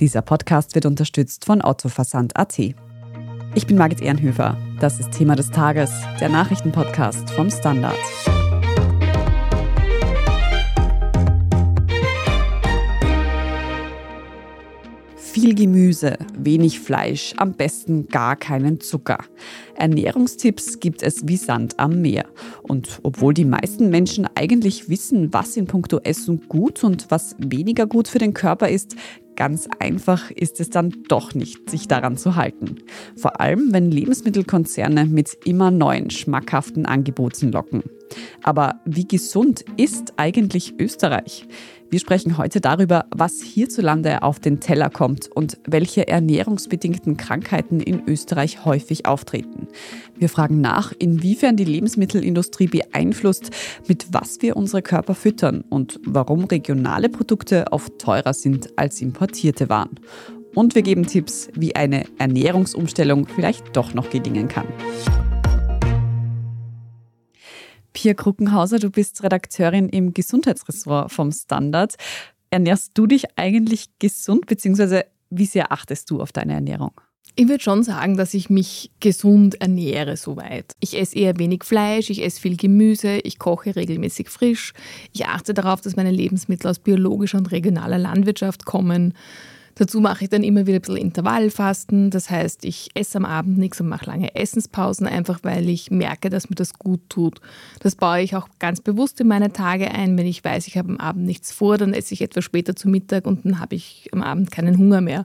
Dieser Podcast wird unterstützt von Ottoversand.at. Ich bin Margit Ehrenhöfer. Das ist Thema des Tages, der Nachrichtenpodcast vom Standard. Viel Gemüse, wenig Fleisch, am besten gar keinen Zucker. Ernährungstipps gibt es wie Sand am Meer. Und obwohl die meisten Menschen eigentlich wissen, was in puncto Essen gut und was weniger gut für den Körper ist, ganz einfach ist es dann doch nicht, sich daran zu halten. Vor allem, wenn Lebensmittelkonzerne mit immer neuen schmackhaften Angeboten locken. Aber wie gesund ist eigentlich Österreich? Wir sprechen heute darüber, was hierzulande auf den Teller kommt und welche ernährungsbedingten Krankheiten in Österreich häufig auftreten. Wir fragen nach, inwiefern die Lebensmittelindustrie beeinflusst, mit was wir unsere Körper füttern und warum regionale Produkte oft teurer sind als importierte Waren. Und wir geben Tipps, wie eine Ernährungsumstellung vielleicht doch noch gelingen kann. Pia Kruckenhauser, du bist Redakteurin im Gesundheitsressort vom Standard. Ernährst du dich eigentlich gesund, beziehungsweise wie sehr achtest du auf deine Ernährung? Ich würde schon sagen, dass ich mich gesund ernähre soweit. Ich esse eher wenig Fleisch, ich esse viel Gemüse, ich koche regelmäßig frisch. Ich achte darauf, dass meine Lebensmittel aus biologischer und regionaler Landwirtschaft kommen. Dazu mache ich dann immer wieder ein bisschen Intervallfasten. Das heißt, ich esse am Abend nichts und mache lange Essenspausen, einfach weil ich merke, dass mir das gut tut. Das baue ich auch ganz bewusst in meine Tage ein. Wenn ich weiß, ich habe am Abend nichts vor, dann esse ich etwas später zu Mittag und dann habe ich am Abend keinen Hunger mehr.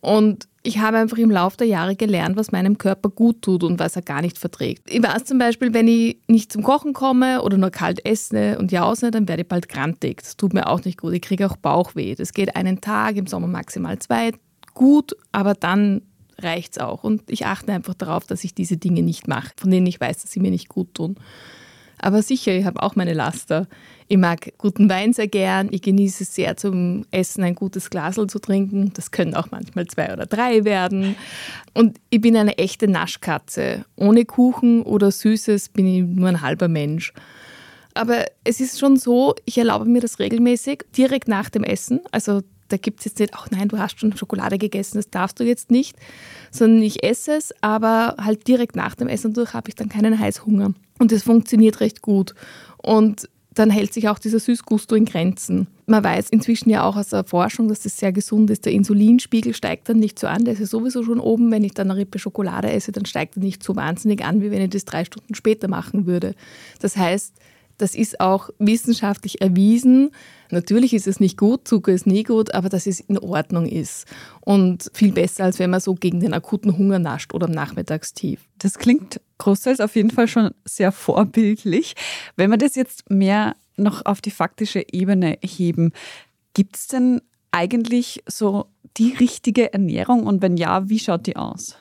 Und ich habe einfach im Laufe der Jahre gelernt, was meinem Körper gut tut und was er gar nicht verträgt. Ich weiß zum Beispiel, wenn ich nicht zum Kochen komme oder nur kalt esse und jause, dann werde ich bald grantig. Das tut mir auch nicht gut. Ich kriege auch Bauchweh. Das geht einen Tag, im Sommer maximal zwei. Gut, aber dann reicht es auch. Und ich achte einfach darauf, dass ich diese Dinge nicht mache, von denen ich weiß, dass sie mir nicht gut tun. Aber sicher, ich habe auch meine Laster. Ich mag guten Wein sehr gern. Ich genieße es sehr zum Essen, ein gutes Glasel zu trinken. Das können auch manchmal zwei oder drei werden. Und ich bin eine echte Naschkatze. Ohne Kuchen oder Süßes bin ich nur ein halber Mensch. Aber es ist schon so, ich erlaube mir das regelmäßig, direkt nach dem Essen. Also da gibt es jetzt nicht, ach nein, du hast schon Schokolade gegessen, das darfst du jetzt nicht, sondern ich esse es, aber halt direkt nach dem Essen durch habe ich dann keinen Heißhunger. Und das funktioniert recht gut. Und dann hält sich auch dieser Süßgusto in Grenzen. Man weiß inzwischen ja auch aus der Forschung, dass das sehr gesund ist. Der Insulinspiegel steigt dann nicht so an, der ist ja sowieso schon oben. Wenn ich dann eine Rippe Schokolade esse, dann steigt er nicht so wahnsinnig an, wie wenn ich das drei Stunden später machen würde. Das heißt, das ist auch wissenschaftlich erwiesen. Natürlich ist es nicht gut, Zucker ist nie gut, aber dass es in Ordnung ist. Und viel besser, als wenn man so gegen den akuten Hunger nascht oder am Nachmittagstief. Das klingt großteils auf jeden Fall schon sehr vorbildlich. Wenn wir das jetzt mehr noch auf die faktische Ebene heben, gibt es denn eigentlich so die richtige Ernährung und wenn ja, wie schaut die aus?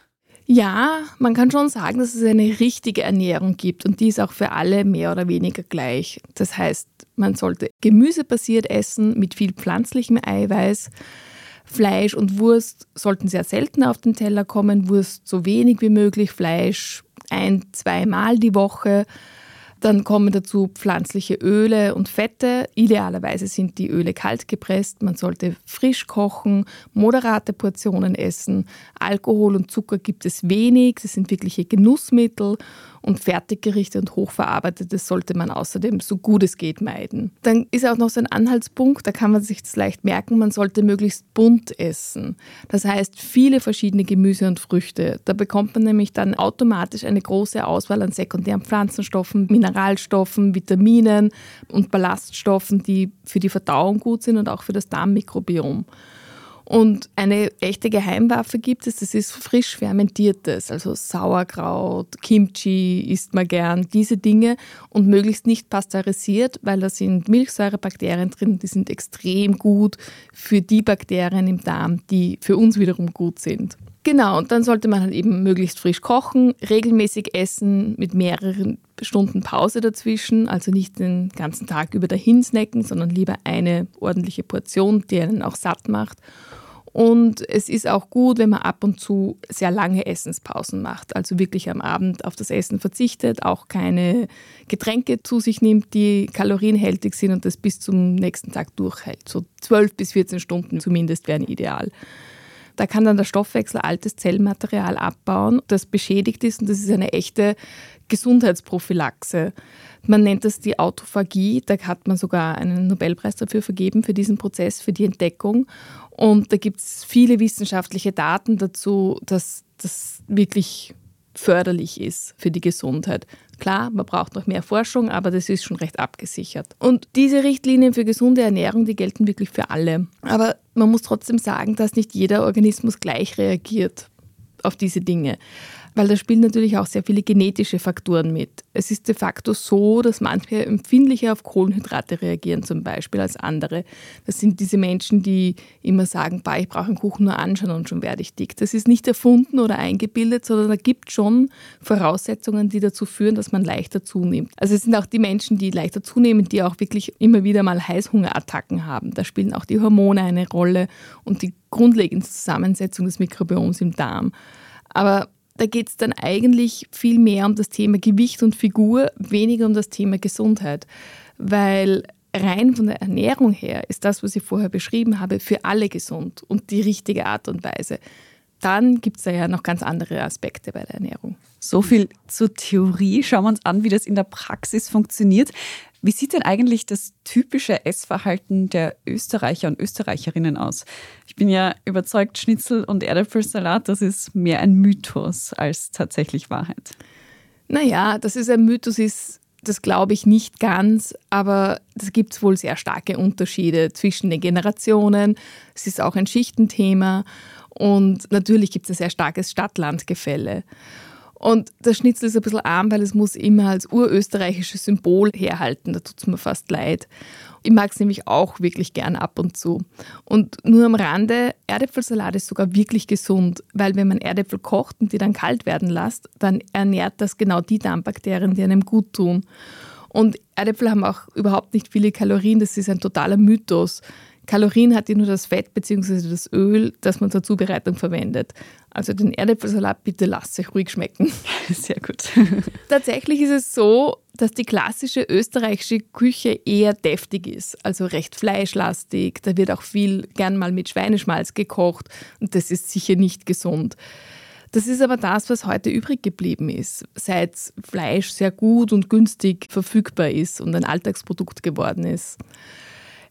Ja, man kann schon sagen, dass es eine richtige Ernährung gibt und die ist auch für alle mehr oder weniger gleich. Das heißt, man sollte gemüsebasiert essen mit viel pflanzlichem Eiweiß. Fleisch und Wurst sollten sehr selten auf den Teller kommen. Wurst so wenig wie möglich, Fleisch ein, zweimal die Woche. Dann kommen dazu pflanzliche Öle und Fette. Idealerweise sind die Öle kalt gepresst. Man sollte frisch kochen, moderate Portionen essen. Alkohol und Zucker gibt es wenig. Das sind wirkliche Genussmittel und Fertiggerichte und Hochverarbeitetes sollte man außerdem so gut es geht meiden. Dann ist auch noch so ein Anhaltspunkt, da kann man sich das leicht merken, man sollte möglichst bunt essen. Das heißt viele verschiedene Gemüse und Früchte. Da bekommt man nämlich dann automatisch eine große Auswahl an sekundären Pflanzenstoffen, Mineralstoffen, Vitaminen und Ballaststoffen, die für die Verdauung gut sind und auch für das Darmmikrobiom. Und eine echte Geheimwaffe gibt es, das ist frisch fermentiertes, also Sauerkraut, Kimchi isst man gern, diese Dinge und möglichst nicht pasteurisiert, weil da sind Milchsäurebakterien drin, die sind extrem gut für die Bakterien im Darm, die für uns wiederum gut sind. Genau, und dann sollte man halt eben möglichst frisch kochen, regelmäßig essen mit mehreren Stunden Pause dazwischen, also nicht den ganzen Tag über dahin snacken, sondern lieber eine ordentliche Portion, die einen auch satt macht Und es ist auch gut, wenn man ab und zu sehr lange Essenspausen macht. Also wirklich am Abend auf das Essen verzichtet, auch keine Getränke zu sich nimmt, die kalorienhältig sind und das bis zum nächsten Tag durchhält. So 12 bis 14 Stunden zumindest wären ideal. Da kann dann der Stoffwechsel altes Zellmaterial abbauen, das beschädigt ist und das ist eine echte Gesundheitsprophylaxe. Man nennt das die Autophagie. Da hat man sogar einen Nobelpreis dafür vergeben, für diesen Prozess, für die Entdeckung. Und da gibt es viele wissenschaftliche Daten dazu, dass das wirklich förderlich ist für die Gesundheit. Klar, man braucht noch mehr Forschung, aber das ist schon recht abgesichert. Und diese Richtlinien für gesunde Ernährung, die gelten wirklich für alle. Aber man muss trotzdem sagen, dass nicht jeder Organismus gleich reagiert auf diese Dinge weil da spielen natürlich auch sehr viele genetische Faktoren mit. Es ist de facto so, dass manche empfindlicher auf Kohlenhydrate reagieren zum Beispiel als andere. Das sind diese Menschen, die immer sagen, bah, ich brauche einen Kuchen nur anschauen und schon werde ich dick. Das ist nicht erfunden oder eingebildet, sondern da gibt schon Voraussetzungen, die dazu führen, dass man leichter zunimmt. Also es sind auch die Menschen, die leichter zunehmen, die auch wirklich immer wieder mal Heißhungerattacken haben. Da spielen auch die Hormone eine Rolle und die grundlegende Zusammensetzung des Mikrobioms im Darm. Aber da geht es dann eigentlich viel mehr um das Thema Gewicht und Figur, weniger um das Thema Gesundheit. Weil rein von der Ernährung her ist das, was ich vorher beschrieben habe, für alle gesund und die richtige Art und Weise. Dann gibt es da ja noch ganz andere Aspekte bei der Ernährung. So viel zur Theorie. Schauen wir uns an, wie das in der Praxis funktioniert. Wie sieht denn eigentlich das typische Essverhalten der Österreicher und Österreicherinnen aus? Ich bin ja überzeugt, Schnitzel und Erdäpfelsalat, das ist mehr ein Mythos als tatsächlich Wahrheit. Naja, dass es ein Mythos ist, das glaube ich nicht ganz, aber es gibt wohl sehr starke Unterschiede zwischen den Generationen. Es ist auch ein Schichtenthema und natürlich gibt es ein sehr starkes Stadt-Land-Gefälle. Und der Schnitzel ist ein bisschen arm, weil es muss immer als urösterreichisches Symbol herhalten. Da tut es mir fast leid. Ich mag es nämlich auch wirklich gern ab und zu. Und nur am Rande, Erdäpfelsalat ist sogar wirklich gesund, weil wenn man Erdäpfel kocht und die dann kalt werden lässt, dann ernährt das genau die Darmbakterien, die einem gut tun. Und Erdäpfel haben auch überhaupt nicht viele Kalorien, das ist ein totaler Mythos. Kalorien hat ja nur das Fett bzw. das Öl, das man zur Zubereitung verwendet. Also den Erdäpfelsalat bitte lasst euch ruhig schmecken. Sehr gut. Tatsächlich ist es so, dass die klassische österreichische Küche eher deftig ist, also recht fleischlastig. Da wird auch viel gern mal mit Schweineschmalz gekocht und das ist sicher nicht gesund. Das ist aber das, was heute übrig geblieben ist, seit Fleisch sehr gut und günstig verfügbar ist und ein Alltagsprodukt geworden ist.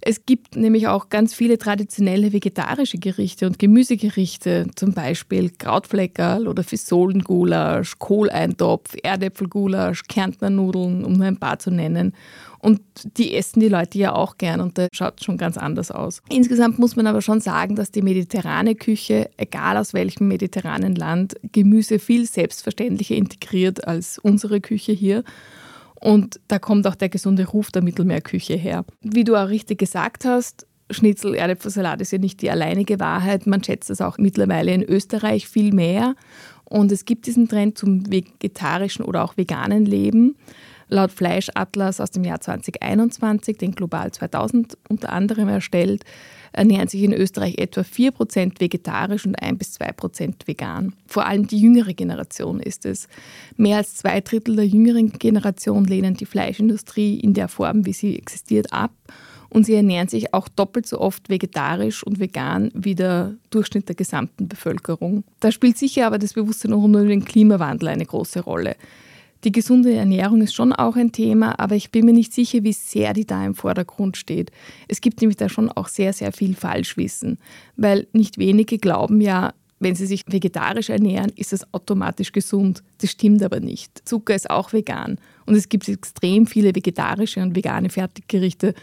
Es gibt nämlich auch ganz viele traditionelle vegetarische Gerichte und Gemüsegerichte, zum Beispiel Krautfleckerl oder Fisolengulasch, Kohleintopf, Erdäpfelgulasch, Kärntnernudeln, um nur ein paar zu nennen. Und die essen die Leute ja auch gern und das schaut schon ganz anders aus. Insgesamt muss man aber schon sagen, dass die mediterrane Küche, egal aus welchem mediterranen Land, Gemüse viel selbstverständlicher integriert als unsere Küche hier. Und da kommt auch der gesunde Ruf der Mittelmeerküche her. Wie du auch richtig gesagt hast, Schnitzel, Erdäpfelsalat ist ja nicht die alleinige Wahrheit. Man schätzt das auch mittlerweile in Österreich viel mehr. Und es gibt diesen Trend zum vegetarischen oder auch veganen Leben. Laut Fleischatlas aus dem Jahr 2021, den Global 2000 unter anderem erstellt, ernähren sich in Österreich etwa 4% vegetarisch und 1 bis 2% vegan. Vor allem die jüngere Generation ist es. Mehr als zwei Drittel der jüngeren Generation lehnen die Fleischindustrie in der Form, wie sie existiert, ab. Und sie ernähren sich auch doppelt so oft vegetarisch und vegan wie der Durchschnitt der gesamten Bevölkerung. Da spielt sicher aber das Bewusstsein rund um den Klimawandel eine große Rolle. Die gesunde Ernährung ist schon auch ein Thema, aber ich bin mir nicht sicher, wie sehr die da im Vordergrund steht. Es gibt nämlich da schon auch sehr, sehr viel Falschwissen, weil nicht wenige glauben ja, wenn sie sich vegetarisch ernähren, ist das automatisch gesund. Das stimmt aber nicht. Zucker ist auch vegan und es gibt extrem viele vegetarische und vegane Fertiggerichte,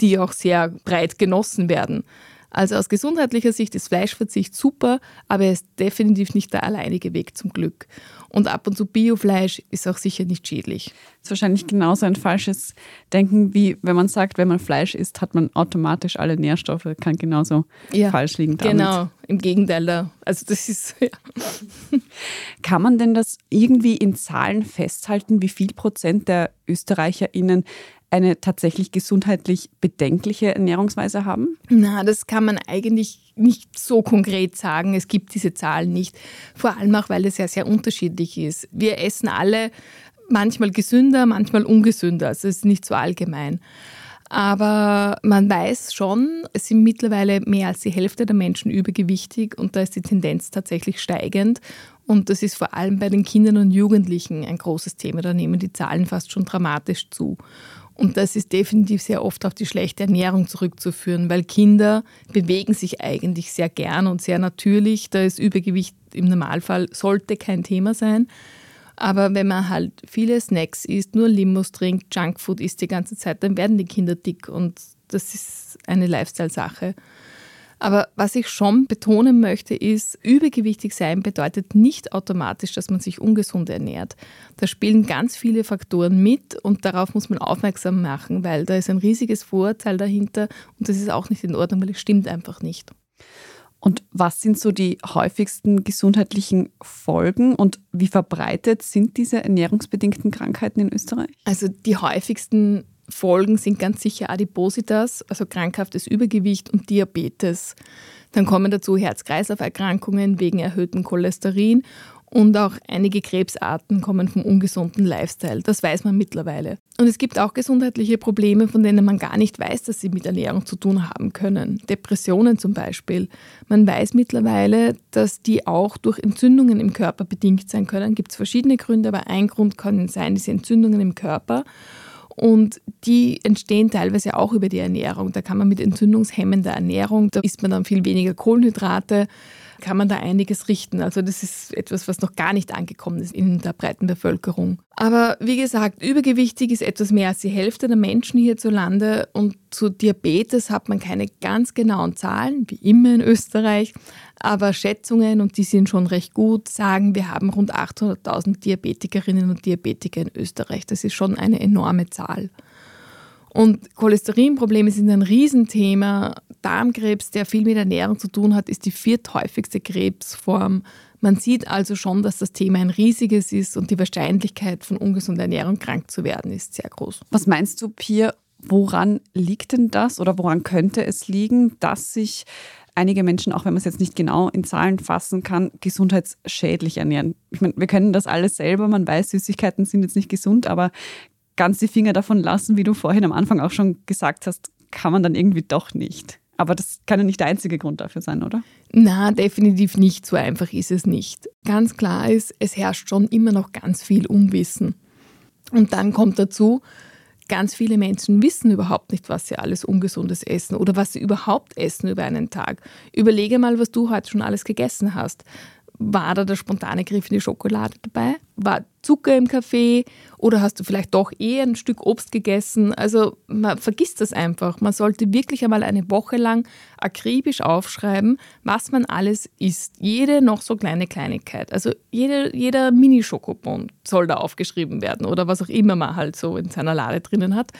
die auch sehr breit genossen werden. Also aus gesundheitlicher Sicht ist Fleischverzicht super, aber er ist definitiv nicht der alleinige Weg zum Glück. Und ab und zu Biofleisch ist auch sicher nicht schädlich. Das ist wahrscheinlich genauso ein falsches Denken, wie wenn man sagt, wenn man Fleisch isst, hat man automatisch alle Nährstoffe. Kann genauso ja, falsch liegen. Damit. Genau, im Gegenteil. Also das ist. Ja. Kann man denn das irgendwie in Zahlen festhalten, wie viel Prozent der ÖsterreicherInnen eine tatsächlich gesundheitlich bedenkliche Ernährungsweise haben? Na, das kann man eigentlich nicht so konkret sagen. Es gibt diese Zahlen nicht. Vor allem auch, weil es ja sehr unterschiedlich ist. Wir essen alle manchmal gesünder, manchmal ungesünder. Also es ist nicht so allgemein. Aber man weiß schon, es sind mittlerweile mehr als die Hälfte der Menschen übergewichtig und da ist die Tendenz tatsächlich steigend. Und das ist vor allem bei den Kindern und Jugendlichen ein großes Thema. Da nehmen die Zahlen fast schon dramatisch zu. Und das ist definitiv sehr oft auf die schlechte Ernährung zurückzuführen, weil Kinder bewegen sich eigentlich sehr gern und sehr natürlich. Da ist Übergewicht im Normalfall sollte kein Thema sein. Aber wenn man halt viele Snacks isst, nur Limos trinkt, Junkfood isst die ganze Zeit, dann werden die Kinder dick und das ist eine Lifestyle-Sache. Aber was ich schon betonen möchte, ist, übergewichtig sein bedeutet nicht automatisch, dass man sich ungesund ernährt. Da spielen ganz viele Faktoren mit und darauf muss man aufmerksam machen, weil da ist ein riesiges Vorurteil dahinter und das ist auch nicht in Ordnung, weil es stimmt einfach nicht. Und was sind so die häufigsten gesundheitlichen Folgen und wie verbreitet sind diese ernährungsbedingten Krankheiten in Österreich? Also die häufigsten Folgen sind ganz sicher Adipositas, also krankhaftes Übergewicht und Diabetes. Dann kommen dazu Herz-Kreislauf-Erkrankungen wegen erhöhtem Cholesterin und auch einige Krebsarten kommen vom ungesunden Lifestyle. Das weiß man mittlerweile. Und es gibt auch gesundheitliche Probleme, von denen man gar nicht weiß, dass sie mit Ernährung zu tun haben können. Depressionen zum Beispiel. Man weiß mittlerweile, dass die auch durch Entzündungen im Körper bedingt sein können. Gibt es verschiedene Gründe, aber ein Grund kann sein, diese Entzündungen im Körper. Und die entstehen teilweise auch über die Ernährung. Da kann man mit entzündungshemmender Ernährung, da isst man dann viel weniger Kohlenhydrate, kann man da einiges richten. Also das ist etwas, was noch gar nicht angekommen ist in der breiten Bevölkerung. Aber wie gesagt, übergewichtig ist etwas mehr als die Hälfte der Menschen hierzulande und zu Diabetes hat man keine ganz genauen Zahlen, wie immer in Österreich, aber Schätzungen, und die sind schon recht gut, sagen, wir haben rund 800.000 Diabetikerinnen und Diabetiker in Österreich. Das ist schon eine enorme Zahl. Und Cholesterinprobleme sind ein Riesenthema. Darmkrebs, der viel mit Ernährung zu tun hat, ist die vierthäufigste Krebsform. Man sieht also schon, dass das Thema ein riesiges ist und die Wahrscheinlichkeit von ungesunder Ernährung krank zu werden ist sehr groß. Was meinst du, Pia, woran liegt denn das oder woran könnte es liegen, dass sich einige Menschen, auch wenn man es jetzt nicht genau in Zahlen fassen kann, gesundheitsschädlich ernähren? Ich meine, wir können das alles selber, man weiß, Süßigkeiten sind jetzt nicht gesund, aber ganz die Finger davon lassen, wie du vorhin am Anfang auch schon gesagt hast, kann man dann irgendwie doch nicht. Aber das kann ja nicht der einzige Grund dafür sein, oder? Na, definitiv nicht. So einfach ist es nicht. Ganz klar ist, es herrscht schon immer noch ganz viel Unwissen. Und dann kommt dazu, ganz viele Menschen wissen überhaupt nicht, was sie alles Ungesundes essen oder was sie überhaupt essen über einen Tag. Überlege mal, was du heute schon alles gegessen hast. War da der spontane Griff in die Schokolade dabei? War Zucker im Kaffee? Oder hast du vielleicht doch eher ein Stück Obst gegessen? Also man vergisst das einfach. Man sollte wirklich einmal eine Woche lang akribisch aufschreiben, was man alles isst. Jede noch so kleine Kleinigkeit. Also jede, jeder Mini-Schokobon soll da aufgeschrieben werden oder was auch immer man halt so in seiner Lade drinnen hat.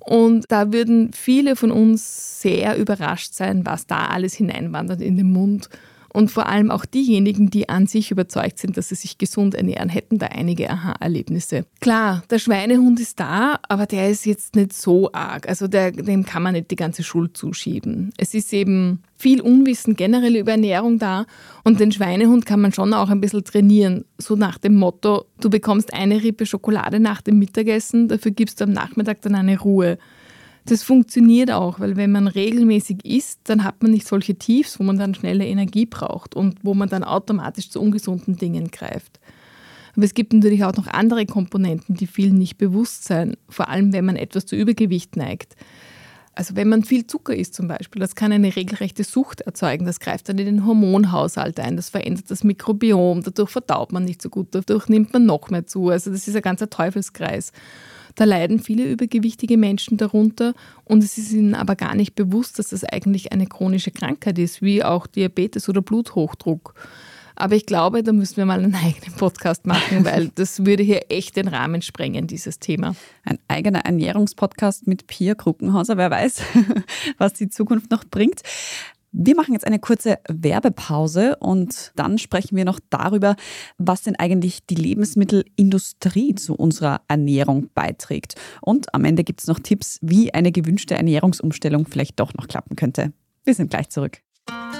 Und da würden viele von uns sehr überrascht sein, was da alles hineinwandert in den Mund und vor allem auch diejenigen, die an sich überzeugt sind, dass sie sich gesund ernähren, hätten da einige Aha-Erlebnisse. Klar, der Schweinehund ist da, aber der ist jetzt nicht so arg. Also der, dem kann man nicht die ganze Schuld zuschieben. Es ist eben viel Unwissen generell über Ernährung da und den Schweinehund kann man schon auch ein bisschen trainieren. So nach dem Motto, du bekommst eine Rippe Schokolade nach dem Mittagessen, dafür gibst du am Nachmittag dann eine Ruhe. Das funktioniert auch, weil wenn man regelmäßig isst, dann hat man nicht solche Tiefs, wo man dann schnelle Energie braucht und wo man dann automatisch zu ungesunden Dingen greift. Aber es gibt natürlich auch noch andere Komponenten, die vielen nicht bewusst sein, vor allem wenn man etwas zu Übergewicht neigt. Also wenn man viel Zucker isst zum Beispiel, das kann eine regelrechte Sucht erzeugen. Das greift dann in den Hormonhaushalt ein, das verändert das Mikrobiom, dadurch verdaut man nicht so gut, dadurch nimmt man noch mehr zu. Also das ist ein ganzer Teufelskreis. Da leiden viele übergewichtige Menschen darunter und es ist ihnen aber gar nicht bewusst, dass das eigentlich eine chronische Krankheit ist, wie auch Diabetes oder Bluthochdruck. Aber ich glaube, da müssen wir mal einen eigenen Podcast machen, weil das würde hier echt den Rahmen sprengen, dieses Thema. Ein eigener Ernährungspodcast mit Pia Kruckenhauser, wer weiß, was die Zukunft noch bringt. Wir machen jetzt eine kurze Werbepause und dann sprechen wir noch darüber, was denn eigentlich die Lebensmittelindustrie zu unserer Ernährung beiträgt. Und am Ende gibt es noch Tipps, wie eine gewünschte Ernährungsumstellung vielleicht doch noch klappen könnte. Wir sind gleich zurück.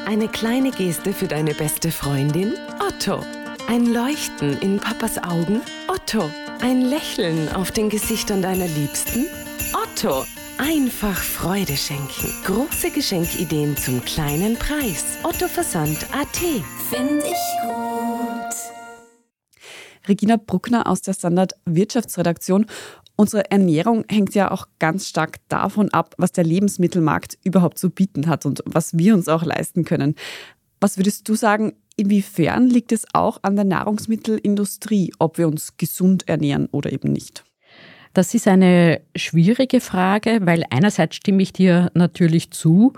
Eine kleine Geste für deine beste Freundin? Otto. Ein Leuchten in Papas Augen? Otto. Ein Lächeln auf den Gesichtern deiner Liebsten? Otto. Einfach Freude schenken. Große Geschenkideen zum kleinen Preis. Otto Versand AT. Finde ich gut. Regina Bruckner aus der Standard Wirtschaftsredaktion. Unsere Ernährung hängt ja auch ganz stark davon ab, was der Lebensmittelmarkt überhaupt zu bieten hat und was wir uns auch leisten können. Was würdest du sagen, inwiefern liegt es auch an der Nahrungsmittelindustrie, ob wir uns gesund ernähren oder eben nicht? Das ist eine schwierige Frage, weil einerseits stimme ich dir natürlich zu,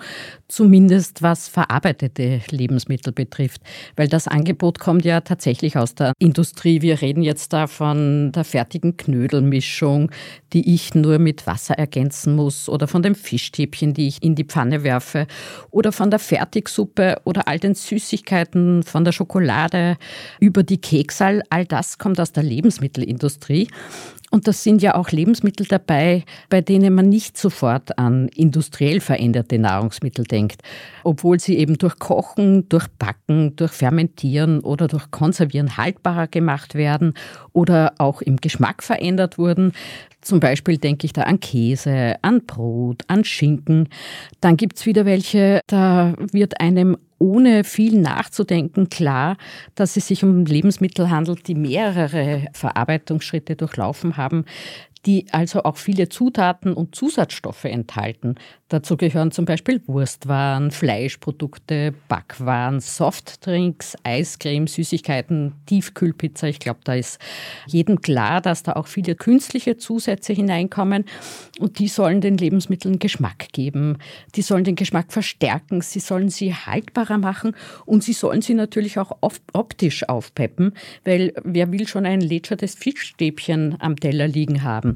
zumindest was verarbeitete Lebensmittel betrifft, weil das Angebot kommt ja tatsächlich aus der Industrie. Wir reden jetzt da von der fertigen Knödelmischung, die ich nur mit Wasser ergänzen muss oder von dem Fischstäbchen, die ich in die Pfanne werfe oder von der Fertigsuppe oder all den Süßigkeiten, von der Schokolade über die Keksal. All das kommt aus der Lebensmittelindustrie. Und das sind ja auch Lebensmittel dabei, bei denen man nicht sofort an industriell veränderte Nahrungsmittel denkt, obwohl sie eben durch Kochen, durch Backen, durch Fermentieren oder durch Konservieren haltbarer gemacht werden oder auch im Geschmack verändert wurden. Zum Beispiel denke ich da an Käse, an Brot, an Schinken. Dann gibt es wieder welche, da wird einem ohne viel nachzudenken klar, dass es sich um Lebensmittel handelt, die mehrere Verarbeitungsschritte durchlaufen haben, die also auch viele Zutaten und Zusatzstoffe enthalten. Dazu gehören zum Beispiel Wurstwaren, Fleischprodukte, Backwaren, Softdrinks, Eiscreme, Süßigkeiten, Tiefkühlpizza. Ich glaube, da ist jedem klar, dass da auch viele künstliche Zusätze hineinkommen und die sollen den Lebensmitteln Geschmack geben. Die sollen den Geschmack verstärken, sie sollen sie haltbarer machen und sie sollen sie natürlich auch optisch aufpeppen, weil wer will schon ein lätschertes Fischstäbchen am Teller liegen haben?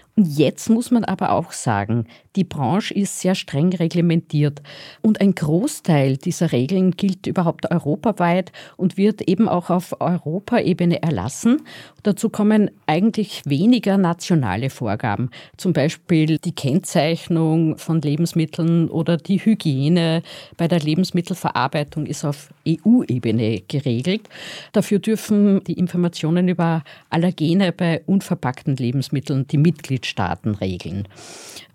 jetzt muss man aber auch sagen, die Branche ist sehr streng reglementiert und ein Großteil dieser Regeln gilt überhaupt europaweit und wird eben auch auf Europaebene erlassen. Dazu kommen eigentlich weniger nationale Vorgaben, zum Beispiel die Kennzeichnung von Lebensmitteln oder die Hygiene bei der Lebensmittelverarbeitung ist auf EU-Ebene geregelt. Dafür dürfen die Informationen über Allergene bei unverpackten Lebensmitteln die Mitgliedstaaten regeln.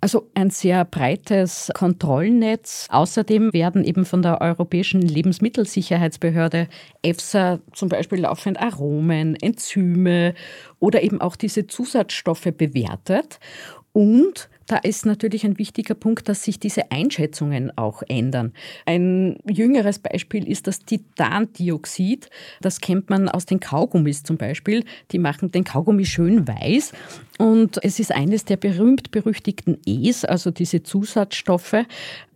Also ein sehr breites Kontrollnetz. Außerdem werden eben von der Europäischen Lebensmittelsicherheitsbehörde EFSA zum Beispiel laufend Aromen, Enzyme oder eben auch diese Zusatzstoffe bewertet. Und da ist natürlich ein wichtiger Punkt, dass sich diese Einschätzungen auch ändern. Ein jüngeres Beispiel ist das Titandioxid. Das kennt man aus den Kaugummis zum Beispiel. Die machen den Kaugummi schön weiß. Und es ist eines der berühmt-berüchtigten E's, also diese Zusatzstoffe,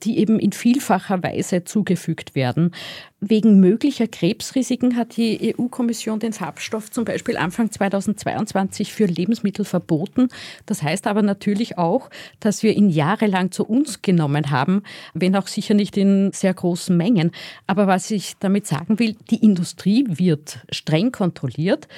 die eben in vielfacher Weise zugefügt werden. Wegen möglicher Krebsrisiken hat die EU-Kommission den Farbstoff zum Beispiel Anfang 2022 für Lebensmittel verboten. Das heißt aber natürlich auch, dass wir ihn jahrelang zu uns genommen haben, wenn auch sicher nicht in sehr großen Mengen. Aber was ich damit sagen will, die Industrie wird streng kontrolliert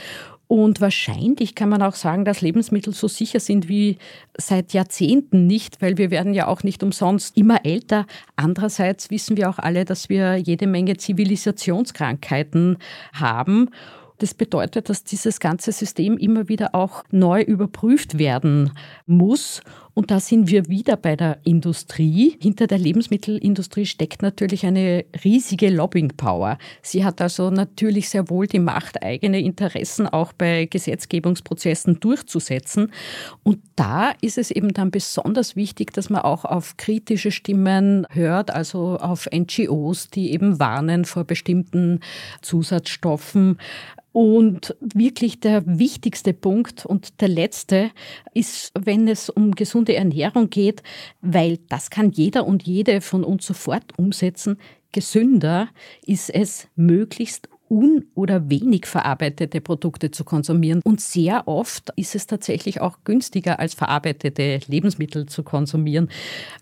und wahrscheinlich kann man auch sagen, dass Lebensmittel so sicher sind wie seit Jahrzehnten nicht, weil wir werden ja auch nicht umsonst immer älter. Andererseits wissen wir auch alle, dass wir jede Menge Zivilisationskrankheiten haben. Das bedeutet, dass dieses ganze System immer wieder auch neu überprüft werden muss. Und da sind wir wieder bei der Industrie. Hinter der Lebensmittelindustrie steckt natürlich eine riesige Lobbying-Power. Sie hat also natürlich sehr wohl die Macht, eigene Interessen auch bei Gesetzgebungsprozessen durchzusetzen. Und da ist es eben dann besonders wichtig, dass man auch auf kritische Stimmen hört, also auf NGOs, die eben warnen vor bestimmten Zusatzstoffen. Und wirklich der wichtigste Punkt und der letzte ist, wenn es um gesunde Ernährung geht, weil das kann jeder und jede von uns sofort umsetzen. Gesünder ist es, möglichst un- oder wenig verarbeitete Produkte zu konsumieren. Und sehr oft ist es tatsächlich auch günstiger, als verarbeitete Lebensmittel zu konsumieren.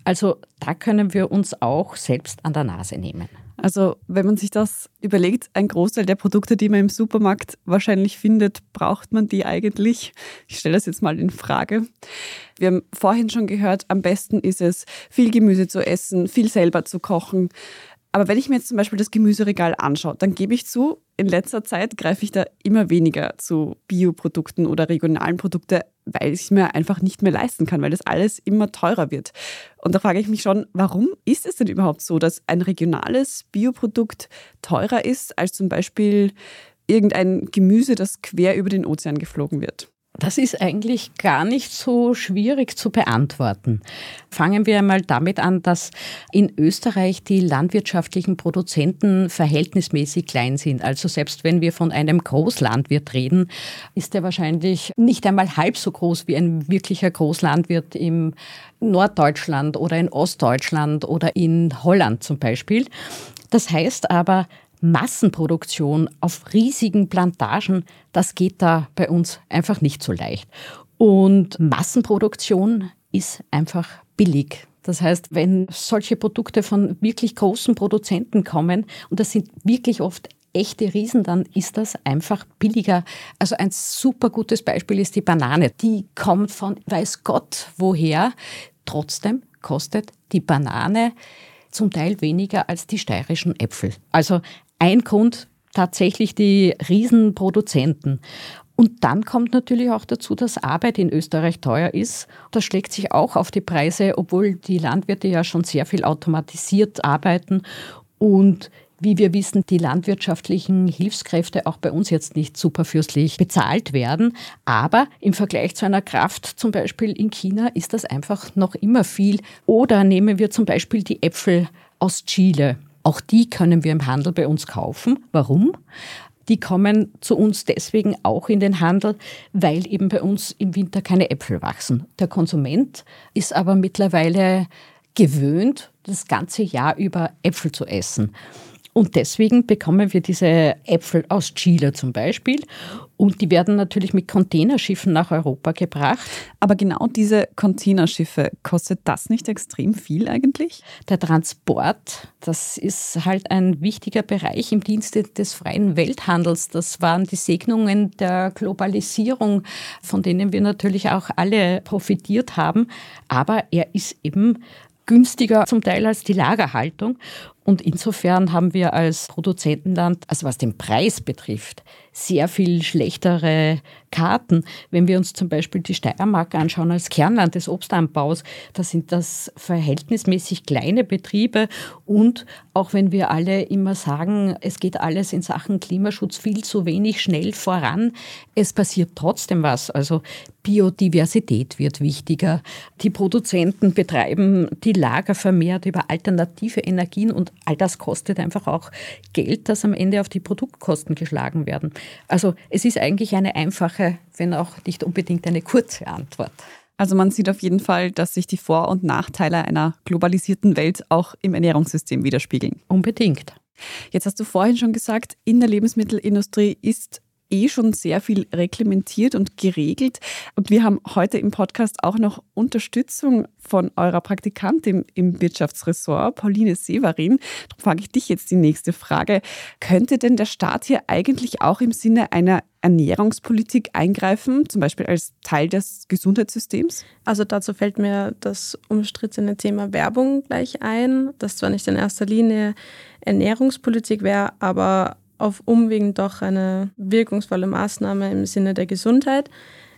Also da können wir uns auch selbst an der Nase nehmen. Also wenn man sich das überlegt, ein Großteil der Produkte, die man im Supermarkt wahrscheinlich findet, braucht man die eigentlich? Ich stelle das jetzt mal in Frage. Wir haben vorhin schon gehört, am besten ist es, viel Gemüse zu essen, viel selber zu kochen. Aber wenn ich mir jetzt zum Beispiel das Gemüseregal anschaue, dann gebe ich zu, in letzter Zeit greife ich da immer weniger zu Bioprodukten oder regionalen Produkten, weil ich es mir einfach nicht mehr leisten kann, weil das alles immer teurer wird. Und da frage ich mich schon, warum ist es denn überhaupt so, dass ein regionales Bioprodukt teurer ist als zum Beispiel irgendein Gemüse, das quer über den Ozean geflogen wird? Das ist eigentlich gar nicht so schwierig zu beantworten. Fangen wir einmal damit an, dass in Österreich die landwirtschaftlichen Produzenten verhältnismäßig klein sind. Also selbst wenn wir von einem Großlandwirt reden, ist er wahrscheinlich nicht einmal halb so groß wie ein wirklicher Großlandwirt im Norddeutschland oder in Ostdeutschland oder in Holland zum Beispiel. Das heißt aber, Massenproduktion auf riesigen Plantagen, das geht da bei uns einfach nicht so leicht. Und Massenproduktion ist einfach billig. Das heißt, wenn solche Produkte von wirklich großen Produzenten kommen, und das sind wirklich oft echte Riesen, dann ist das einfach billiger. Also ein super gutes Beispiel ist die Banane. Die kommt von weiß Gott woher. Trotzdem kostet die Banane zum Teil weniger als die steirischen Äpfel. Also ein Grund tatsächlich die Riesenproduzenten. Und dann kommt natürlich auch dazu, dass Arbeit in Österreich teuer ist. Das schlägt sich auch auf die Preise, obwohl die Landwirte ja schon sehr viel automatisiert arbeiten und wie wir wissen, die landwirtschaftlichen Hilfskräfte auch bei uns jetzt nicht superfürstlich bezahlt werden. Aber im Vergleich zu einer Kraft zum Beispiel in China ist das einfach noch immer viel. Oder nehmen wir zum Beispiel die Äpfel aus Chile. Auch die können wir im Handel bei uns kaufen. Warum? Die kommen zu uns deswegen auch in den Handel, weil eben bei uns im Winter keine Äpfel wachsen. Der Konsument ist aber mittlerweile gewöhnt, das ganze Jahr über Äpfel zu essen. Und deswegen bekommen wir diese Äpfel aus Chile zum Beispiel. Und die werden natürlich mit Containerschiffen nach Europa gebracht. Aber genau diese Containerschiffe, kostet das nicht extrem viel eigentlich? Der Transport, das ist halt ein wichtiger Bereich im Dienste des freien Welthandels. Das waren die Segnungen der Globalisierung, von denen wir natürlich auch alle profitiert haben. Aber er ist eben günstiger zum Teil als die Lagerhaltung. Und insofern haben wir als Produzentenland, also was den Preis betrifft, sehr viel schlechtere Karten. Wenn wir uns zum Beispiel die Steiermark anschauen als Kernland des Obstanbaus, da sind das verhältnismäßig kleine Betriebe und auch wenn wir alle immer sagen, es geht alles in Sachen Klimaschutz viel zu wenig schnell voran, es passiert trotzdem was. Also Biodiversität wird wichtiger. Die Produzenten betreiben die Lager vermehrt über alternative Energien und all das kostet einfach auch Geld, das am Ende auf die Produktkosten geschlagen werden. Also es ist eigentlich eine einfache, wenn auch nicht unbedingt eine kurze Antwort. Also man sieht auf jeden Fall, dass sich die Vor- und Nachteile einer globalisierten Welt auch im Ernährungssystem widerspiegeln. Unbedingt. Jetzt hast du vorhin schon gesagt, in der Lebensmittelindustrie ist eh schon sehr viel reglementiert und geregelt. Und wir haben heute im Podcast auch noch Unterstützung von eurer Praktikantin im Wirtschaftsressort, Pauline Severin. Darum frage ich dich jetzt die nächste Frage. Könnte denn der Staat hier eigentlich auch im Sinne einer Ernährungspolitik eingreifen, zum Beispiel als Teil des Gesundheitssystems? Also dazu fällt mir das umstrittene Thema Werbung gleich ein, das zwar nicht in erster Linie Ernährungspolitik wäre, aber auf Umwegen doch eine wirkungsvolle Maßnahme im Sinne der Gesundheit.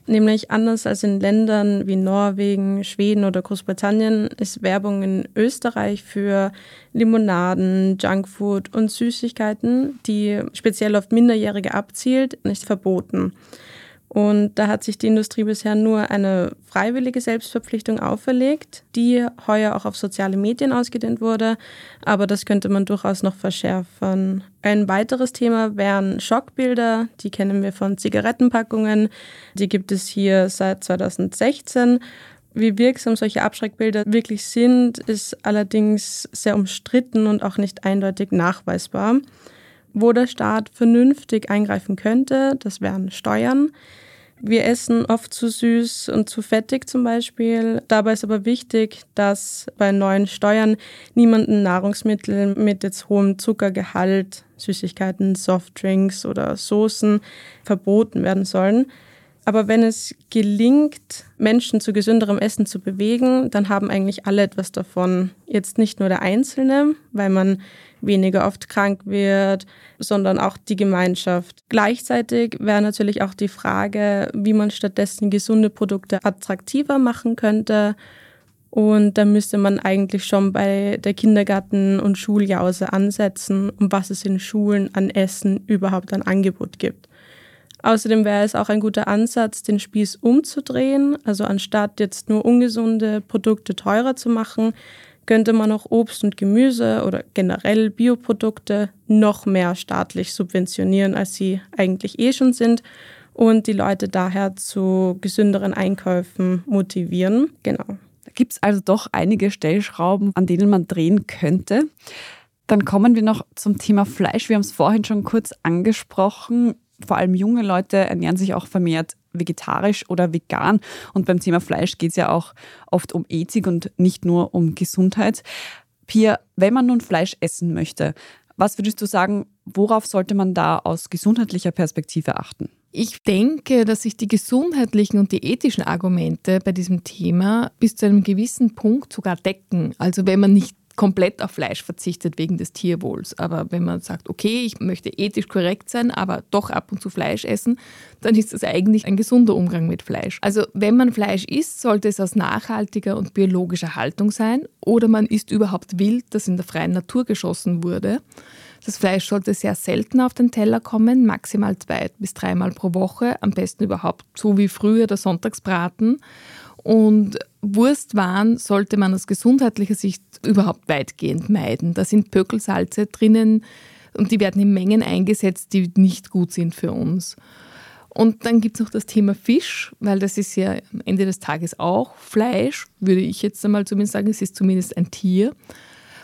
Nämlich anders als in Ländern wie Norwegen, Schweden oder Großbritannien ist Werbung in Österreich für Limonaden, Junkfood und Süßigkeiten, die speziell auf Minderjährige abzielt, nicht verboten. Und da hat sich die Industrie bisher nur eine freiwillige Selbstverpflichtung auferlegt, die heuer auch auf soziale Medien ausgedehnt wurde. Aber das könnte man durchaus noch verschärfen. Ein weiteres Thema wären Schockbilder. Die kennen wir von Zigarettenpackungen. Die gibt es hier seit 2016. Wie wirksam solche Abschreckbilder wirklich sind, ist allerdings sehr umstritten und auch nicht eindeutig nachweisbar. Wo der Staat vernünftig eingreifen könnte, das wären Steuern. Wir essen oft zu süß und zu fettig zum Beispiel. Dabei ist aber wichtig, dass bei neuen Steuern niemanden Nahrungsmittel mit jetzt hohem Zuckergehalt, Süßigkeiten, Softdrinks oder Soßen verboten werden sollen. Aber wenn es gelingt, Menschen zu gesünderem Essen zu bewegen, dann haben eigentlich alle etwas davon. Jetzt nicht nur der Einzelne, weil man weniger oft krank wird, sondern auch die Gemeinschaft. Gleichzeitig wäre natürlich auch die Frage, wie man stattdessen gesunde Produkte attraktiver machen könnte. Und da müsste man eigentlich schon bei der Kindergarten- und Schuljause ansetzen, um was es in Schulen an Essen überhaupt ein Angebot gibt. Außerdem wäre es auch ein guter Ansatz, den Spieß umzudrehen. Also anstatt jetzt nur ungesunde Produkte teurer zu machen, könnte man auch Obst und Gemüse oder generell Bioprodukte noch mehr staatlich subventionieren, als sie eigentlich eh schon sind und die Leute daher zu gesünderen Einkäufen motivieren. Genau. Da gibt es also doch einige Stellschrauben, an denen man drehen könnte. Dann kommen wir noch zum Thema Fleisch. Wir haben es vorhin schon kurz angesprochen vor allem junge Leute ernähren sich auch vermehrt vegetarisch oder vegan. Und beim Thema Fleisch geht es ja auch oft um Ethik und nicht nur um Gesundheit. Pia, wenn man nun Fleisch essen möchte, was würdest du sagen, worauf sollte man da aus gesundheitlicher Perspektive achten? Ich denke, dass sich die gesundheitlichen und die ethischen Argumente bei diesem Thema bis zu einem gewissen Punkt sogar decken. Also wenn man nicht komplett auf Fleisch verzichtet wegen des Tierwohls. Aber wenn man sagt, okay, ich möchte ethisch korrekt sein, aber doch ab und zu Fleisch essen, dann ist das eigentlich ein gesunder Umgang mit Fleisch. Also wenn man Fleisch isst, sollte es aus nachhaltiger und biologischer Haltung sein oder man isst überhaupt wild, das in der freien Natur geschossen wurde. Das Fleisch sollte sehr selten auf den Teller kommen, maximal zwei bis dreimal pro Woche, am besten überhaupt so wie früher der Sonntagsbraten. Und Wurstwaren sollte man aus gesundheitlicher Sicht überhaupt weitgehend meiden. Da sind Pökelsalze drinnen und die werden in Mengen eingesetzt, die nicht gut sind für uns. Und dann gibt es noch das Thema Fisch, weil das ist ja am Ende des Tages auch Fleisch, würde ich jetzt einmal zumindest sagen, es ist zumindest ein Tier.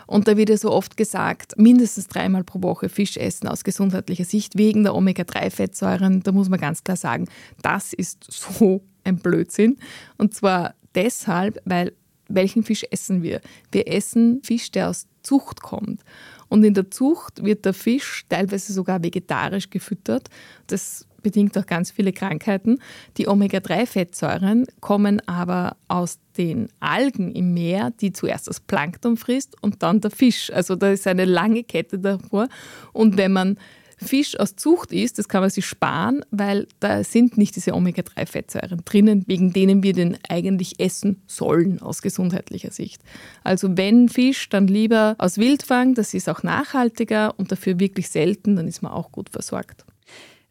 Und da wird ja so oft gesagt, mindestens dreimal pro Woche Fisch essen aus gesundheitlicher Sicht wegen der Omega-3-Fettsäuren. Da muss man ganz klar sagen, das ist so ein Blödsinn. Und zwar deshalb, weil welchen Fisch essen wir? Wir essen Fisch, der aus Zucht kommt. Und in der Zucht wird der Fisch teilweise sogar vegetarisch gefüttert. Das bedingt auch ganz viele Krankheiten. Die Omega-3-Fettsäuren kommen aber aus den Algen im Meer, die zuerst das Plankton frisst und dann der Fisch. Also da ist eine lange Kette davor. Und wenn man Fisch aus Zucht ist, das kann man sich sparen, weil da sind nicht diese Omega-3-Fettsäuren drinnen, wegen denen wir den eigentlich essen sollen aus gesundheitlicher Sicht. Also wenn Fisch, dann lieber aus Wildfang, das ist auch nachhaltiger und dafür wirklich selten, dann ist man auch gut versorgt.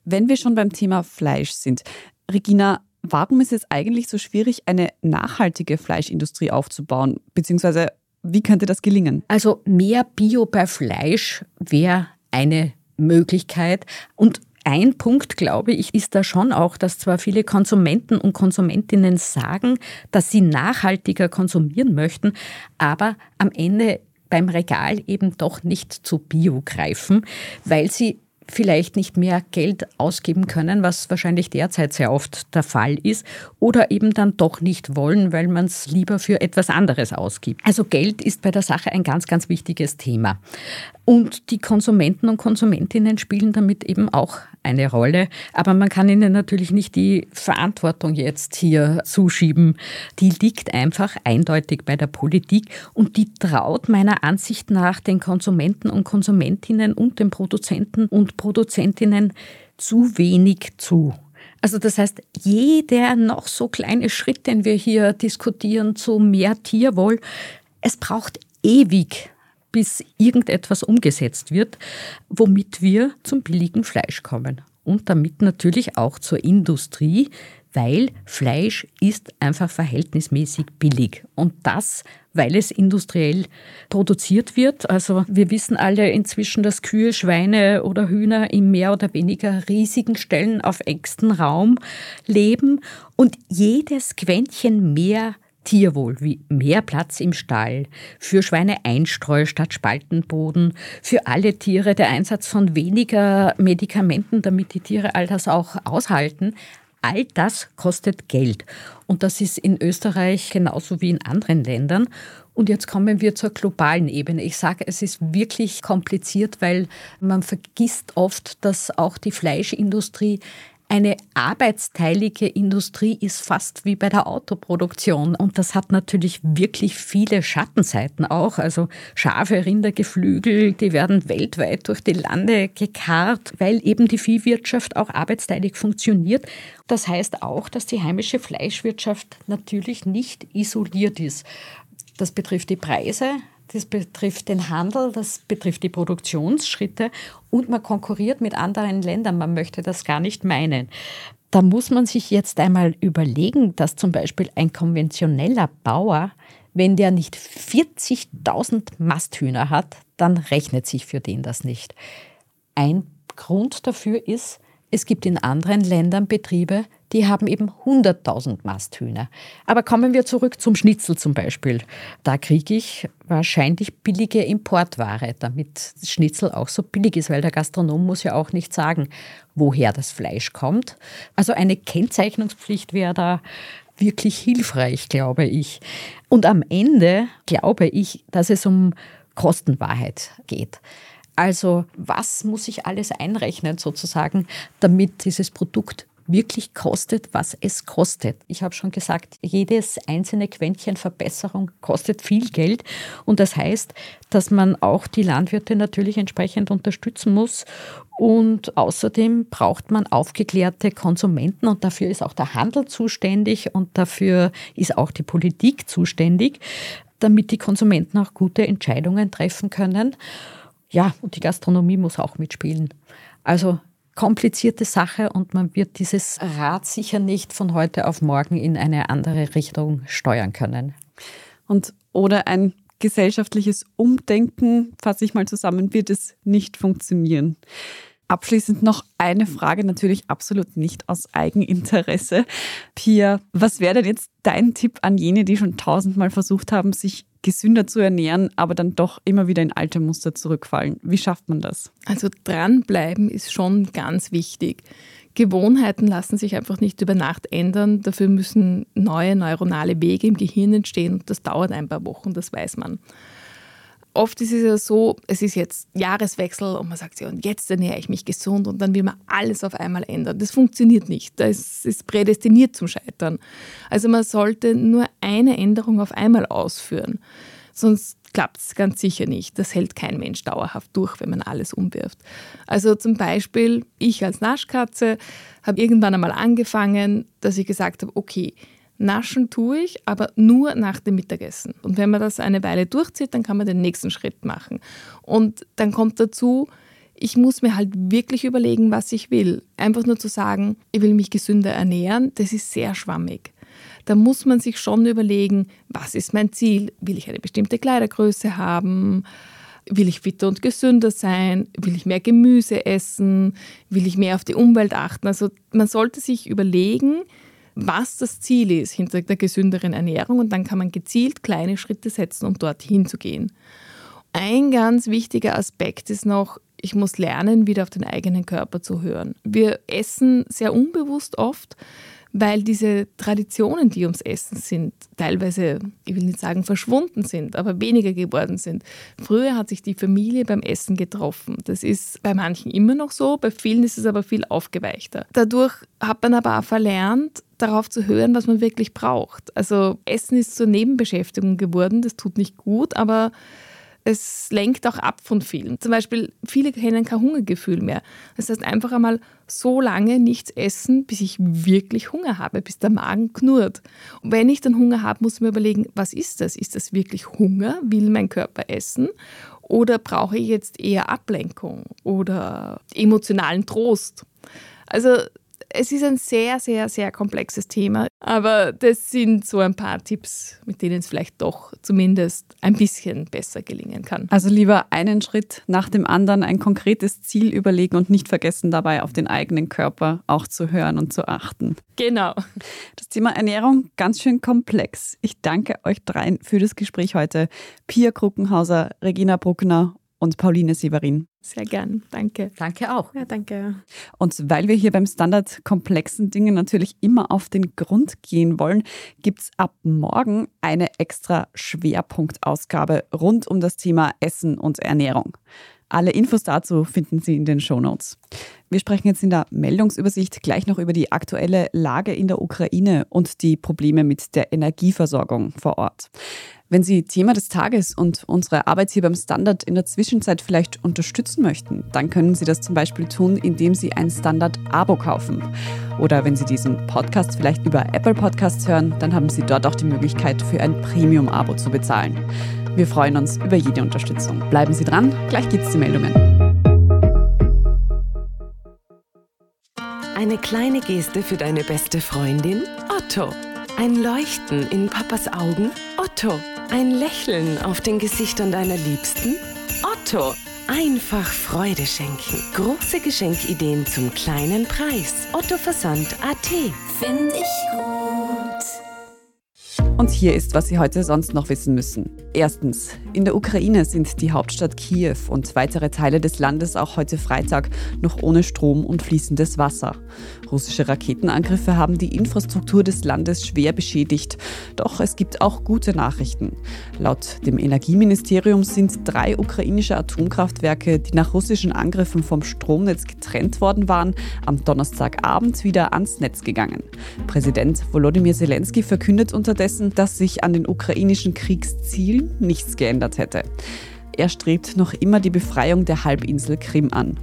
Wenn wir schon beim Thema Fleisch sind, Regina, warum ist es eigentlich so schwierig, eine nachhaltige Fleischindustrie aufzubauen? Beziehungsweise wie könnte das gelingen? Also mehr Bio bei Fleisch wäre eine Möglichkeit. Und ein Punkt, glaube ich, ist da schon auch, dass zwar viele Konsumenten und Konsumentinnen sagen, dass sie nachhaltiger konsumieren möchten, aber am Ende beim Regal eben doch nicht zu Bio greifen, weil sie vielleicht nicht mehr Geld ausgeben können, was wahrscheinlich derzeit sehr oft der Fall ist, oder eben dann doch nicht wollen, weil man es lieber für etwas anderes ausgibt. Also Geld ist bei der Sache ein ganz, ganz wichtiges Thema. Und die Konsumenten und Konsumentinnen spielen damit eben auch eine Rolle. Aber man kann ihnen natürlich nicht die Verantwortung jetzt hier zuschieben. Die liegt einfach eindeutig bei der Politik und die traut meiner Ansicht nach den Konsumenten und Konsumentinnen und den Produzenten und Produzentinnen zu wenig zu. Also das heißt, jeder noch so kleine Schritt, den wir hier diskutieren zu mehr Tierwohl, es braucht ewig bis irgendetwas umgesetzt wird, womit wir zum billigen Fleisch kommen. Und damit natürlich auch zur Industrie, weil Fleisch ist einfach verhältnismäßig billig. Und das, weil es industriell produziert wird. Also wir wissen alle inzwischen, dass Kühe, Schweine oder Hühner in mehr oder weniger riesigen Stellen auf engstem Raum leben. Und jedes Quäntchen mehr Tierwohl wie mehr Platz im Stall, für Schweineeinstreu statt Spaltenboden, für alle Tiere der Einsatz von weniger Medikamenten, damit die Tiere all das auch aushalten. All das kostet Geld. Und das ist in Österreich genauso wie in anderen Ländern. Und jetzt kommen wir zur globalen Ebene. Ich sage, es ist wirklich kompliziert, weil man vergisst oft, dass auch die Fleischindustrie eine arbeitsteilige Industrie ist fast wie bei der Autoproduktion. Und das hat natürlich wirklich viele Schattenseiten auch. Also Schafe, Rinder, Geflügel, die werden weltweit durch die Lande gekarrt, weil eben die Viehwirtschaft auch arbeitsteilig funktioniert. Das heißt auch, dass die heimische Fleischwirtschaft natürlich nicht isoliert ist. Das betrifft die Preise, das betrifft den Handel, das betrifft die Produktionsschritte und man konkurriert mit anderen Ländern. Man möchte das gar nicht meinen. Da muss man sich jetzt einmal überlegen, dass zum Beispiel ein konventioneller Bauer, wenn der nicht 40.000 Masthühner hat, dann rechnet sich für den das nicht. Ein Grund dafür ist, es gibt in anderen Ländern Betriebe, die haben eben 100.000 Masthühner. Aber kommen wir zurück zum Schnitzel zum Beispiel. Da kriege ich wahrscheinlich billige Importware, damit Schnitzel auch so billig ist, weil der Gastronom muss ja auch nicht sagen, woher das Fleisch kommt. Also eine Kennzeichnungspflicht wäre da wirklich hilfreich, glaube ich. Und am Ende glaube ich, dass es um Kostenwahrheit geht. Also was muss ich alles einrechnen sozusagen, damit dieses Produkt wirklich kostet, was es kostet. Ich habe schon gesagt, jedes einzelne Quäntchen Verbesserung kostet viel Geld. Und das heißt, dass man auch die Landwirte natürlich entsprechend unterstützen muss. Und außerdem braucht man aufgeklärte Konsumenten und dafür ist auch der Handel zuständig und dafür ist auch die Politik zuständig, damit die Konsumenten auch gute Entscheidungen treffen können. Ja, und die Gastronomie muss auch mitspielen. Also komplizierte Sache und man wird dieses Rad sicher nicht von heute auf morgen in eine andere Richtung steuern können. Und oder ein gesellschaftliches Umdenken, fasse ich mal zusammen, wird es nicht funktionieren. Abschließend noch eine Frage, natürlich absolut nicht aus Eigeninteresse. Pia, was wäre denn jetzt dein Tipp an jene, die schon tausendmal versucht haben, sich gesünder zu ernähren, aber dann doch immer wieder in alte Muster zurückfallen? Wie schafft man das? Also dranbleiben ist schon ganz wichtig. Gewohnheiten lassen sich einfach nicht über Nacht ändern. Dafür müssen neue neuronale Wege im Gehirn entstehen und das dauert ein paar Wochen, das weiß man oft ist es ja so, es ist jetzt Jahreswechsel und man sagt ja, und jetzt ernähre ich mich gesund und dann will man alles auf einmal ändern. Das funktioniert nicht. Das ist prädestiniert zum Scheitern. Also man sollte nur eine Änderung auf einmal ausführen. Sonst klappt es ganz sicher nicht. Das hält kein Mensch dauerhaft durch, wenn man alles umwirft. Also zum Beispiel, ich als Naschkatze habe irgendwann einmal angefangen, dass ich gesagt habe, okay, Naschen tue ich, aber nur nach dem Mittagessen. Und wenn man das eine Weile durchzieht, dann kann man den nächsten Schritt machen. Und dann kommt dazu, ich muss mir halt wirklich überlegen, was ich will. Einfach nur zu sagen, ich will mich gesünder ernähren, das ist sehr schwammig. Da muss man sich schon überlegen, was ist mein Ziel? Will ich eine bestimmte Kleidergröße haben? Will ich fitter und gesünder sein? Will ich mehr Gemüse essen? Will ich mehr auf die Umwelt achten? Also man sollte sich überlegen, was das Ziel ist hinter der gesünderen Ernährung und dann kann man gezielt kleine Schritte setzen, um dorthin zu gehen. Ein ganz wichtiger Aspekt ist noch, ich muss lernen, wieder auf den eigenen Körper zu hören. Wir essen sehr unbewusst oft, weil diese Traditionen, die ums Essen sind, teilweise, ich will nicht sagen verschwunden sind, aber weniger geworden sind. Früher hat sich die Familie beim Essen getroffen. Das ist bei manchen immer noch so, bei vielen ist es aber viel aufgeweichter. Dadurch hat man aber auch verlernt, darauf zu hören, was man wirklich braucht. Also Essen ist zur Nebenbeschäftigung geworden, das tut nicht gut, aber es lenkt auch ab von vielen. Zum Beispiel, viele kennen kein Hungergefühl mehr. Das heißt, einfach einmal so lange nichts essen, bis ich wirklich Hunger habe, bis der Magen knurrt. Und wenn ich dann Hunger habe, muss ich mir überlegen, was ist das? Ist das wirklich Hunger? Will mein Körper essen? Oder brauche ich jetzt eher Ablenkung oder emotionalen Trost? Also es ist ein sehr, sehr, sehr komplexes Thema. Aber das sind so ein paar Tipps, mit denen es vielleicht doch zumindest ein bisschen besser gelingen kann. Also lieber einen Schritt nach dem anderen, ein konkretes Ziel überlegen und nicht vergessen dabei auf den eigenen Körper auch zu hören und zu achten. Genau. Das Thema Ernährung ganz schön komplex. Ich danke euch dreien für das Gespräch heute. Pia Kruckenhauser, Regina Bruckner und Pauline Severin. Sehr gern, danke. Danke auch. Ja, danke. Und weil wir hier beim Standard komplexen Dinge natürlich immer auf den Grund gehen wollen, gibt es ab morgen eine extra Schwerpunktausgabe rund um das Thema Essen und Ernährung. Alle Infos dazu finden Sie in den Shownotes. Wir sprechen jetzt in der Meldungsübersicht gleich noch über die aktuelle Lage in der Ukraine und die Probleme mit der Energieversorgung vor Ort. Wenn Sie Thema des Tages und unsere Arbeit hier beim Standard in der Zwischenzeit vielleicht unterstützen möchten, dann können Sie das zum Beispiel tun, indem Sie ein Standard-Abo kaufen. Oder wenn Sie diesen Podcast vielleicht über Apple Podcasts hören, dann haben Sie dort auch die Möglichkeit, für ein Premium-Abo zu bezahlen. Wir freuen uns über jede Unterstützung. Bleiben Sie dran, gleich gibt es die Meldungen. Eine kleine Geste für deine beste Freundin? Otto. Ein Leuchten in Papas Augen? Otto. Ein Lächeln auf den Gesichtern deiner Liebsten? Otto. Einfach Freude schenken. Große Geschenkideen zum kleinen Preis. Otto Versand AT. Find ich gut. Und hier ist, was Sie heute sonst noch wissen müssen. Erstens, in der Ukraine sind die Hauptstadt Kiew und weitere Teile des Landes auch heute Freitag noch ohne Strom und fließendes Wasser. Russische Raketenangriffe haben die Infrastruktur des Landes schwer beschädigt. Doch es gibt auch gute Nachrichten. Laut dem Energieministerium sind drei ukrainische Atomkraftwerke, die nach russischen Angriffen vom Stromnetz getrennt worden waren, am Donnerstagabend wieder ans Netz gegangen. Präsident Volodymyr Zelensky verkündet unterdessen, dass sich an den ukrainischen Kriegszielen nichts geändert hätte. Er strebt noch immer die Befreiung der Halbinsel Krim an.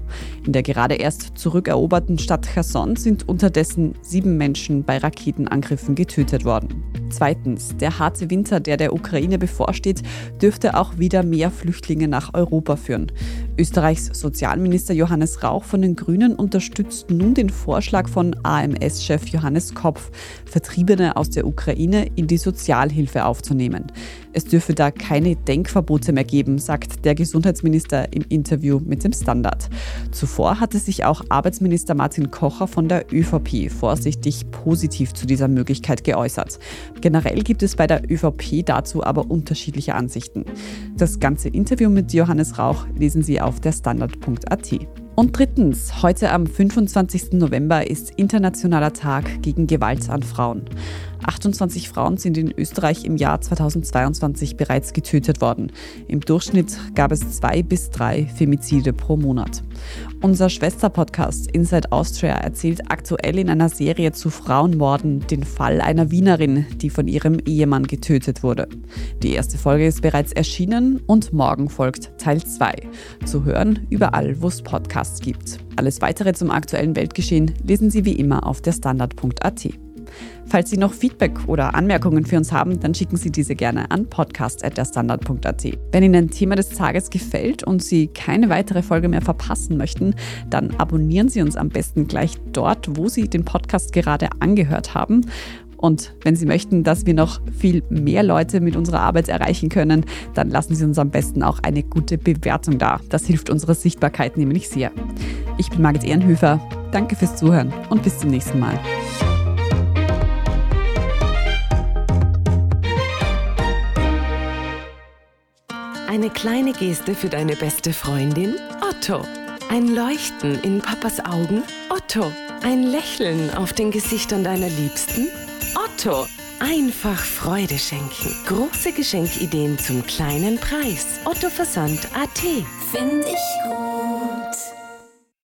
In der gerade erst zurückeroberten Stadt Cherson sind unterdessen sieben Menschen bei Raketenangriffen getötet worden. Zweitens, der harte Winter, der der Ukraine bevorsteht, dürfte auch wieder mehr Flüchtlinge nach Europa führen. Österreichs Sozialminister Johannes Rauch von den Grünen unterstützt nun den Vorschlag von AMS-Chef Johannes Kopf, Vertriebene aus der Ukraine in die Sozialhilfe aufzunehmen. Es dürfe da keine Denkverbote mehr geben, sagt der Gesundheitsminister im Interview mit dem Standard. Zuvor hatte sich auch Arbeitsminister Martin Kocher von der ÖVP vorsichtig positiv zu dieser Möglichkeit geäußert. Generell gibt es bei der ÖVP dazu aber unterschiedliche Ansichten. Das ganze Interview mit Johannes Rauch lesen Sie auf der Standard.at. Und drittens, heute am 25. November ist Internationaler Tag gegen Gewalt an Frauen. 28 Frauen sind in Österreich im Jahr 2022 bereits getötet worden. Im Durchschnitt gab es zwei bis drei Femizide pro Monat. Unser Schwesterpodcast Inside Austria erzählt aktuell in einer Serie zu Frauenmorden den Fall einer Wienerin, die von ihrem Ehemann getötet wurde. Die erste Folge ist bereits erschienen und morgen folgt Teil 2. Zu hören überall, wo es Podcasts gibt. Alles weitere zum aktuellen Weltgeschehen lesen Sie wie immer auf der Standard.at. Falls Sie noch Feedback oder Anmerkungen für uns haben, dann schicken Sie diese gerne an podcast.derstandard.at. Wenn Ihnen ein Thema des Tages gefällt und Sie keine weitere Folge mehr verpassen möchten, dann abonnieren Sie uns am besten gleich dort, wo Sie den Podcast gerade angehört haben. Und wenn Sie möchten, dass wir noch viel mehr Leute mit unserer Arbeit erreichen können, dann lassen Sie uns am besten auch eine gute Bewertung da. Das hilft unserer Sichtbarkeit nämlich sehr. Ich bin Margit Ehrenhöfer. Danke fürs Zuhören und bis zum nächsten Mal. Eine kleine Geste für deine beste Freundin? Otto. Ein Leuchten in Papas Augen? Otto. Ein Lächeln auf den Gesichtern deiner Liebsten? Otto. Einfach Freude schenken. Große Geschenkideen zum kleinen Preis. Otto Versand AT. Find ich gut.